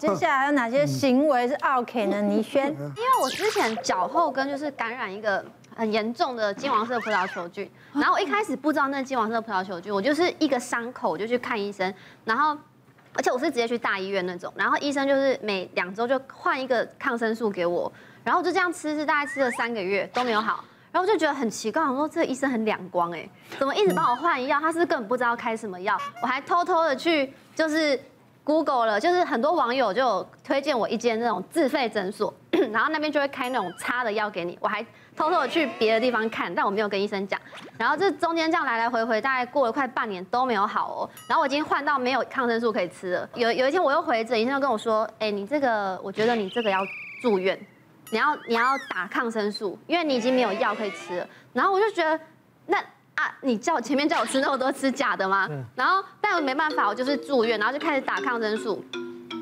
接下来还有哪些行为是 OK 呢？倪轩，因为我之前脚后跟就是感染一个很严重的金黄色葡萄球菌，然后我一开始不知道那金黄色葡萄球菌，我就是一个伤口我就去看医生，然后而且我是直接去大医院那种，然后医生就是每两周就换一个抗生素给我，然后就这样吃，是大概吃了三个月都没有好，然后我就觉得很奇怪，我说这个医生很两光哎，怎么一直帮我换药？他是不是根本不知道开什么药？我还偷偷的去就是。Google 了，就是很多网友就推荐我一间那种自费诊所，然后那边就会开那种擦的药给你。我还偷偷的去别的地方看，但我没有跟医生讲。然后这中间这样来来回回，大概过了快半年都没有好哦。然后我已经换到没有抗生素可以吃了。有有一天我又回诊，医生就跟我说：“哎，你这个我觉得你这个要住院，你要你要打抗生素，因为你已经没有药可以吃了。”然后我就觉得那。啊！你叫前面叫我吃那么多吃假的吗？然后，但我没办法，我就是住院，然后就开始打抗生素。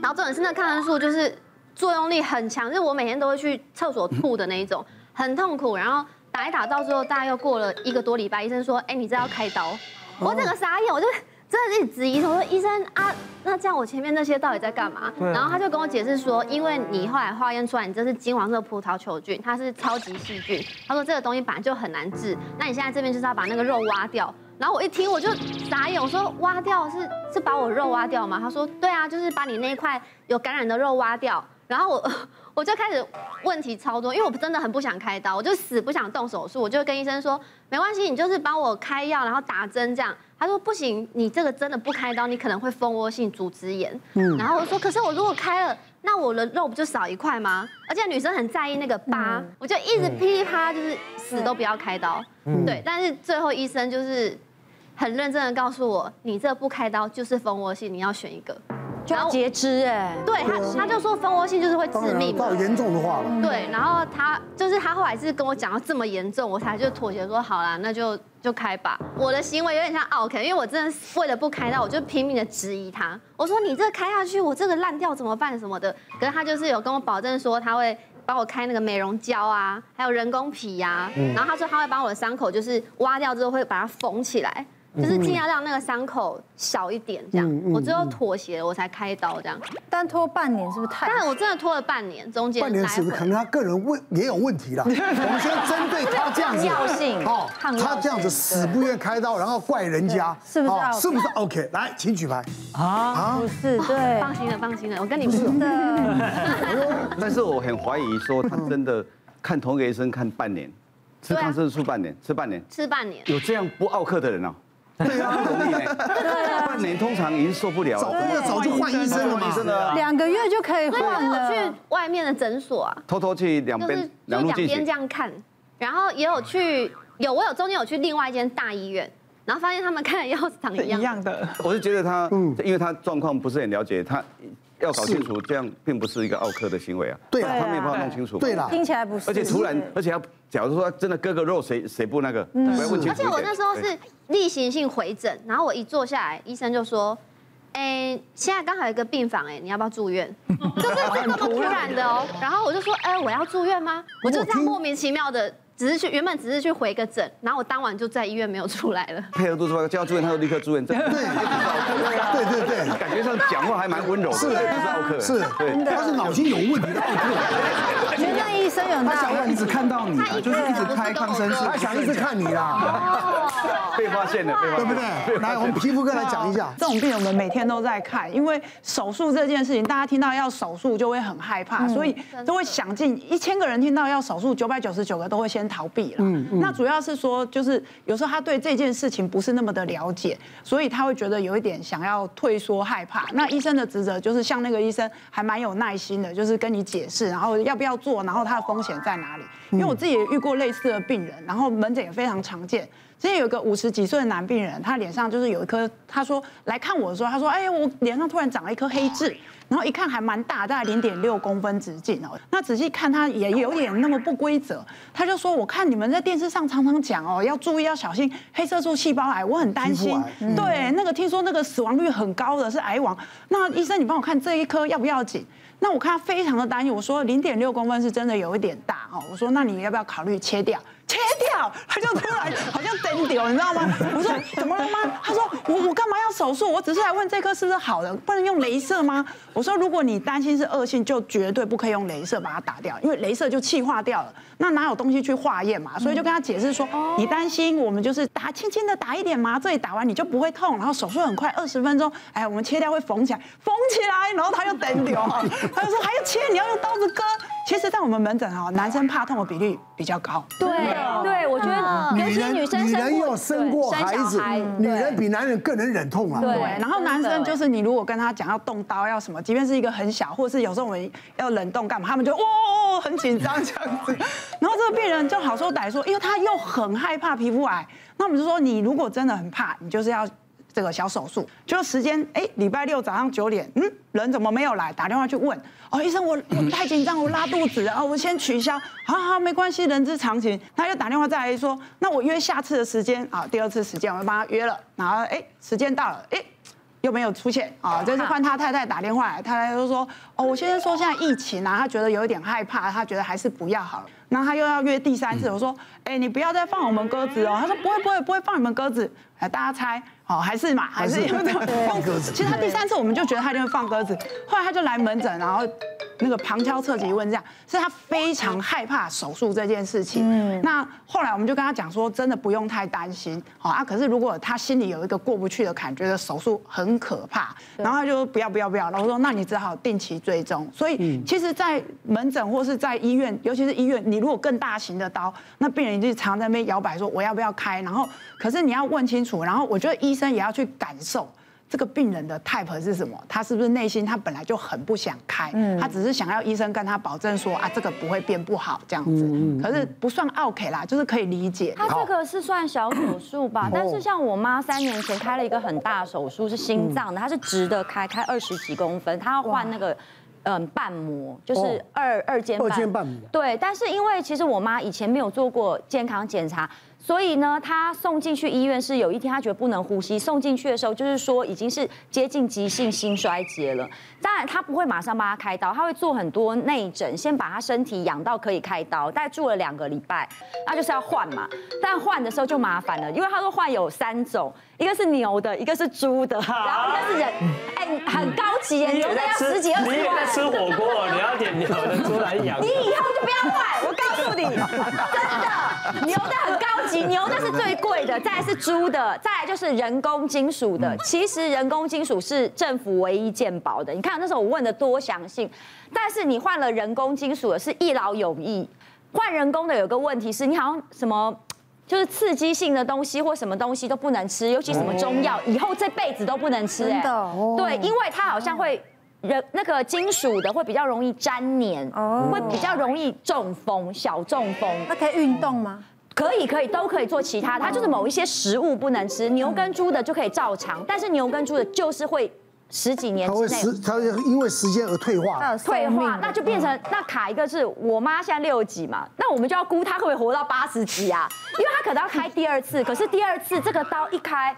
然后重点是那抗生素就是作用力很强，就是我每天都会去厕所吐的那一种，很痛苦。然后打一打到最后，大概又过了一个多礼拜，医生说：“哎，你这要开刀。”我整个傻眼，我就。真的是质疑，我说医生啊，那这样我前面那些到底在干嘛？然后他就跟我解释说，因为你后来化验出来你这是金黄色葡萄球菌，它是超级细菌。他说这个东西本来就很难治，那你现在这边就是要把那个肉挖掉。然后我一听我就傻眼，我说挖掉是是把我肉挖掉吗？他说对啊，就是把你那一块有感染的肉挖掉。然后我 我就开始问题超多，因为我真的很不想开刀，我就死不想动手术，我就跟医生说没关系，你就是帮我开药，然后打针这样。他说不行，你这个真的不开刀，你可能会蜂窝性组织炎。嗯，然后我说，可是我如果开了，那我的肉不就少一块吗？而且女生很在意那个疤，嗯、我就一直噼里啪，就是死都不要开刀。嗯、对，但是最后医生就是很认真的告诉我，你这不开刀就是蜂窝性，你要选一个。就要截肢哎，对他，他就说蜂窝性就是会致命，到严重的话了。对，然后他就是他后来是跟我讲到这么严重，我才就妥协说好啦，那就就开吧。我的行为有点像奥客，因为我真的为了不开刀，我就拼命的质疑他。我说你这开下去，我这个烂掉怎么办什么的？可是他就是有跟我保证说他会帮我开那个美容胶啊，还有人工皮呀，然后他说他会把我的伤口就是挖掉之后会把它缝起来。就是尽量让那个伤口小一点，这样，我最后妥协了，我才开刀这样。但拖半年是不是太？但我真的拖了半年，中间半年是不是可能他个人问也有问题了？我们先针对他这样子，抗药性，哦，他这样子死不愿开刀，然后怪人家，是不是？是不是 OK？来，请举牌。啊，不是，对，放心了，放心了，我跟你说的。但是我很怀疑说他真的看同一个医生看半年，吃抗生素半年，吃半年，吃半年，有这样不奥克的人啊？对啊，很容易哎。半年通常已经受不了了，早就换医生了嘛。真的，两个月就可以换了。去外面的诊所啊，偷偷去两边两边这样看，然后也有去有我有中间有去另外一间大医院，然后发现他们看的药长 一样的。我是觉得他，嗯，因为他状况不是很了解，他要搞清楚，这样并不是一个奥客的行为啊。对啊，他没办法弄清楚。对啦，听起来不是。而且突然，而且要假如说真的割个肉，谁谁不那个？嗯，而且我那时候是。例行性回诊，然后我一坐下来，医生就说：“哎，现在刚好有一个病房，哎，你要不要住院？” 就是这么突然的哦。然后我就说：“哎，我要住院吗？”我就这样莫名其妙的。只是去原本只是去回个诊，然后我当晚就在医院没有出来了。配合度说叫住院，他就立刻住院。对对对对对，感觉上讲话还蛮温柔的。是不是奥客？是，他是脑筋有问题的奥客。觉得医生有他想要一直看到你，就是一直开抗生素，他想一直看你啦。被发现了，对不对？来，我们皮肤科来讲一下。这种病我们每天都在看，因为手术这件事情，大家听到要手术就会很害怕，所以都会想尽一千个人听到要手术，九百九十九个都会先逃避了。嗯，嗯，那主要是说，就是有时候他对这件事情不是那么的了解，所以他会觉得有一点想要退缩、害怕。那医生的职责就是像那个医生还蛮有耐心的，就是跟你解释，然后要不要做，然后他的风险在哪里。因为我自己也遇过类似的病人，然后门诊也非常常见。之前有个五十几岁的男病人，他脸上就是有一颗，他说来看我的时候，他说：“哎呀，我脸上突然长了一颗黑痣。”然后一看还蛮大，大概零点六公分直径哦。那仔细看它也有点那么不规则。他就说：“我看你们在电视上常常讲哦，要注意要小心黑色素细胞癌，我很担心。对，那个听说那个死亡率很高的是癌王。那医生你帮我看这一颗要不要紧？那我看他非常的担心。我说零点六公分是真的有一点大哦。我说那你要不要考虑切掉？”切掉，他就突然好像灯丢，你知道吗？我说怎么了吗？他说我我干嘛要手术？我只是来问这颗是不是好的，不能用镭射吗？我说如果你担心是恶性，就绝对不可以用镭射把它打掉，因为镭射就气化掉了，那哪有东西去化验嘛？所以就跟他解释说，你担心我们就是打轻轻的打一点麻醉，打完你就不会痛，然后手术很快二十分钟，哎，我们切掉会缝起来，缝起来，然后他又灯丢，他就说还要切，你要用刀子割。其实，在我们门诊哈，男生怕痛的比例比较高。对对，我觉得尤其女生女人要生过孩子，女人比男人更能忍痛啊。对，然后男生就是你如果跟他讲要动刀要什么，即便是一个很小，或者是有时候我们要冷冻干嘛，他们就哦很紧张这样子。然后这个病人就好说歹说，因为他又很害怕皮肤癌，那我们就说你如果真的很怕，你就是要。这个小手术，就时间哎，礼拜六早上九点，嗯，人怎么没有来？打电话去问，哦，医生，我我太紧张，我拉肚子啊，我先取消，好好没关系，人之常情。他又打电话再来说，那我约下次的时间啊，第二次时间我就帮他约了，然后哎，时间到了，哎。又没有出现啊！这是换他太太打电话来，太太就说：“哦，我先生说现在疫情啊，他觉得有一点害怕，他觉得还是不要好了。”然后他又要约第三次，我说：“哎，你不要再放我们鸽子哦。”他说：“不会，不会，不会放你们鸽子。”哎，大家猜，哦，还是嘛，还是放鸽子。其实他第三次我们就觉得他一定会放鸽子，后来他就来门诊，然后。那个旁敲侧击问这样，是他非常害怕手术这件事情。嗯，那后来我们就跟他讲说，真的不用太担心，好啊。可是如果他心里有一个过不去的坎，觉得手术很可怕，然后他就说不要不要不要。然后我说，那你只好定期追踪。所以其实，在门诊或是在医院，尤其是医院，你如果更大型的刀，那病人就常在那边摇摆说我要不要开。然后，可是你要问清楚，然后我觉得医生也要去感受。这个病人的 type 是什么？他是不是内心他本来就很不想开？嗯，他只是想要医生跟他保证说啊，这个不会变不好这样子。嗯，可是不算 OK 啦，就是可以理解。他这个是算小手术吧？但是像我妈三年前开了一个很大的手术，是心脏的，它是直的开，开二十几公分，他要换那个嗯瓣膜，就是二二尖瓣。二尖瓣膜。对，但是因为其实我妈以前没有做过健康检查。所以呢，他送进去医院是有一天他觉得不能呼吸，送进去的时候就是说已经是接近急性心衰竭了。当然他不会马上帮他开刀，他会做很多内诊，先把他身体养到可以开刀。大概住了两个礼拜，那就是要换嘛。但换的时候就麻烦了，因为他说换有三种，一个是牛的，一个是猪的，然后一个是人，哎，很高级耶，牛的要十几二十万。你在吃火锅，你要点牛的猪来养。你以后就不要换，我告诉你，真的，牛的很高级。牛的是最贵的，再来是猪的，再来就是人工金属的。其实人工金属是政府唯一鉴保的。你看那时候我问的多详细，但是你换了人工金属的，是一劳永逸。换人工的有个问题是，你好像什么就是刺激性的东西或什么东西都不能吃，尤其什么中药，以后这辈子都不能吃。哎，对，因为它好像会人那个金属的会比较容易粘黏，会比较容易中风，小中风。那可以运动吗？可以，可以，都可以做其他。它就是某一些食物不能吃，牛跟猪的就可以照常，但是牛跟猪的就是会十几年之内，它会时，它会因为时间而退化，退化，那就变成那卡一个是我妈现在六十几嘛，那我们就要估她会不会活到八十几啊？因为她可能要开第二次，可是第二次这个刀一开。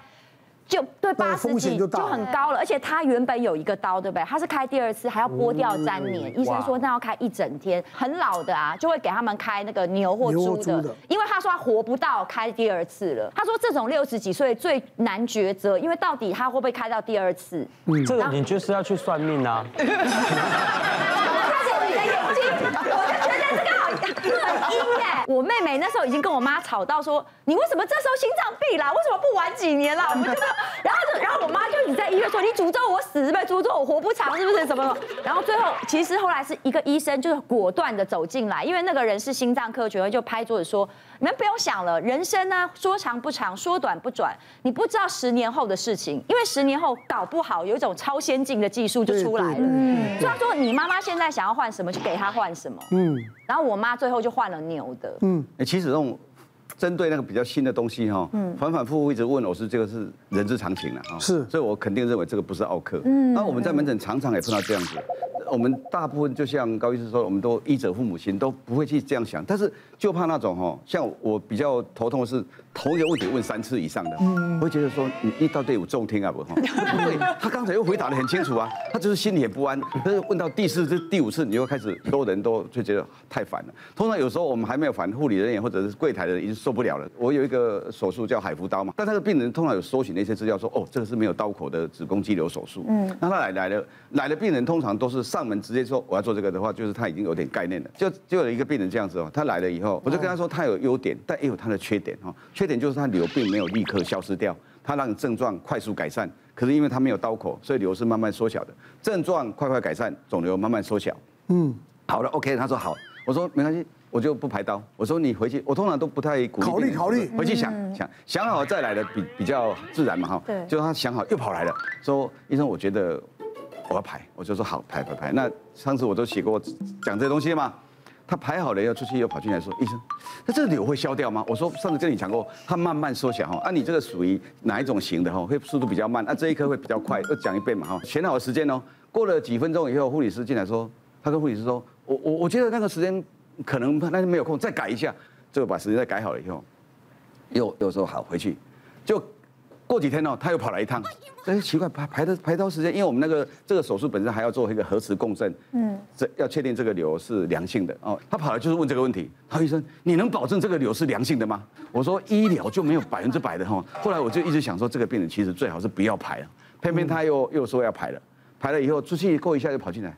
就对八十几就很高了，而且他原本有一个刀，对不对？他是开第二次还要剥掉粘连，医生说那要开一整天，很老的啊，就会给他们开那个牛或猪的，因为他说他活不到开第二次了。他说这种六十几岁最难抉择，因为到底他会不会开到第二次？嗯，这个你就是要去算命啊。我妹妹那时候已经跟我妈吵到说，你为什么这时候心脏病啦？为什么不晚几年啦？我们就然后就，然后我妈就一直在医院说，你诅咒我死是不是？诅咒我活不长是不是？什么？然后最后其实后来是一个医生就是果断的走进来，因为那个人是心脏科学会，就拍桌子说，你们不用想了，人生呢说长不长，说短不短，你不知道十年后的事情，因为十年后搞不好有一种超先进的技术就出来了。嗯，所以他说你妈妈现在想要换什么就给她换什么。嗯，然后我妈最后就换了牛的。嗯，哎，其实这种针对那个比较新的东西哈，嗯，反反复复一直问我是，这个是人之常情了哈，是，所以我肯定认为这个不是奥克。嗯，那我们在门诊常常也碰到这样子，我们大部分就像高医师说，我们都医者父母心，都不会去这样想，但是就怕那种哈，像我比较头痛的是同一个问题问三次以上的，我会觉得说你一到队伍中听啊不哈，对，他刚才又回答的很清楚啊，他就是心里也不安，但是问到第四次、第五次，你又开始所有人都就觉得太烦了。通常有时候我们还没有烦，护理人员或者是柜台的人已经受不了了。我有一个手术叫海扶刀嘛，但他的病人通常有搜寻那些资料说，哦，这个是没有刀口的子宫肌瘤手术。嗯，那他来来了来的病人通常都是上门直接说我要做这个的话，就是他已经有点概念了。就就有一个病人这样子哦，他来了以后，我就跟他说他有优点，但也有他的缺点哈。缺点就是他瘤并没有立刻消失掉，他让症状快速改善，可是因为他没有刀口，所以瘤是慢慢缩小的。症状快快改善，肿瘤慢慢缩小。嗯，好了，OK，他说好，我说没关系。我就不排刀。我说你回去，我通常都不太鼓励。考虑考虑，回去想想想好再来的比比较自然嘛哈。对。就他想好又跑来了，说医生，我觉得我要排，我就说好排排排。那上次我都写过讲这些东西嘛。他排好了要出去又跑进来说，医生，那这个瘤会消掉吗？我说上次跟你讲过，它慢慢缩小哈。啊，你这个属于哪一种型的哈？会速度比较慢，啊这一颗会比较快。又讲一遍嘛哈。选好时间哦，过了几分钟以后，护理师进来说，他跟护理师说，我我我觉得那个时间。可能那天没有空，再改一下，这个把时间再改好了以后，又又说好回去，就过几天哦，他又跑来一趟，哎奇怪排排的排刀时间，因为我们那个这个手术本身还要做一个核磁共振，嗯，这要确定这个瘤是良性的。哦，他跑来就是问这个问题，他说医生，你能保证这个瘤是良性的吗？我说医疗就没有百分之百的哈，后来我就一直想说这个病人其实最好是不要排了，偏偏他又又说要排了，排了以后出去过一下又跑进来。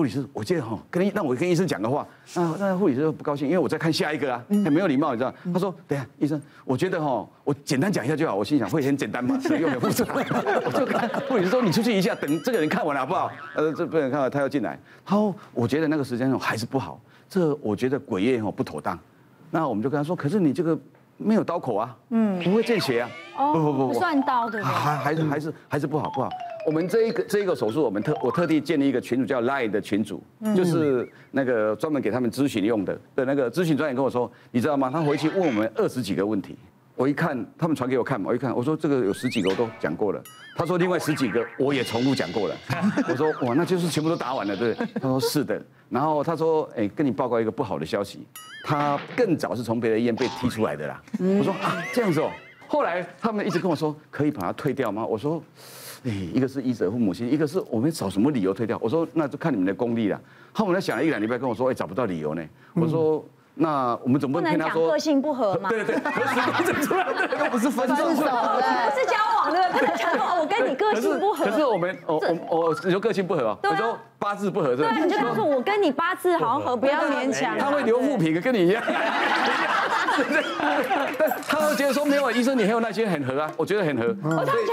护理师，我记得哈，跟让我跟医生讲的话，那那护理师不高兴，因为我在看下一个啊，很没有礼貌，你知道？他说，等下医生，我觉得哈，我简单讲一下就好。我心想会很简单嘛，实用又复杂。我就跟护理师说，你出去一下，等这个人看完了好不好？呃，这病人看完他要进来，他说，我觉得那个时间还是不好，这我觉得鬼夜哈不妥当。那我们就跟他说，可是你这个没有刀口啊，嗯，不会见血啊，不不不不。算刀对不对？还还是还是还是不好不好。我们这一个这一个手术，我们特我特地建立一个群组，叫 Line 的群组，就是那个专门给他们咨询用的。的那个咨询专员跟我说，你知道吗？他回去问我们二十几个问题，我一看，他们传给我看嘛，我一看，我说这个有十几个我都讲过了，他说另外十几个我也重复讲过了，我说哇，那就是全部都答完了，对不对？他说是的，然后他说，哎，跟你报告一个不好的消息，他更早是从别的医院被踢出来的啦。我说啊，这样子哦，后来他们一直跟我说，可以把它退掉吗？我说。哎，一个是医者父母亲，一个是我们找什么理由退掉。我说那就看你们的功力了。后来想了一两礼拜，跟我说，哎，找不到理由呢。我说那我们总不能跟他说个性不合吗？对 对，对，又 不是分手，不是交往的，跟 他讲我跟你个性不合。可是我们，我我我你说个性不合啊？我说八字不合，对，你就告诉我跟你八字好像合，不要勉强。他会留负评，跟你一样。但他会觉得说没有医生，你很有耐心，很合啊，我觉得很合。我就觉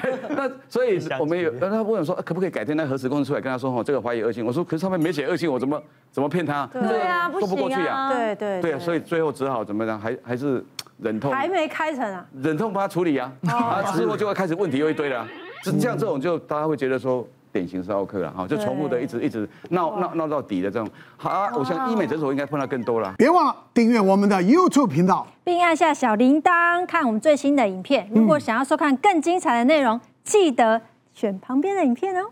得，那所以我们有，他问我说可不可以改天那核磁共振出来跟他说哦，这个怀疑恶性。我说可是上面没写恶性，我怎么怎么骗他？对啊，说不过去啊。对对对啊，所以最后只好怎么样，还还是忍痛，还没开成啊，忍痛帮他处理啊。啊，之后就会开始问题又一堆了。这这样这种就大家会觉得说。典型是奥客了哈，就重复的一直一直闹闹闹到底的这种。好啊，我想医美诊所应该碰到更多了。别忘了订阅我们的 YouTube 频道，并按下小铃铛看我们最新的影片。如果想要收看更精彩的内容，记得选旁边的影片哦。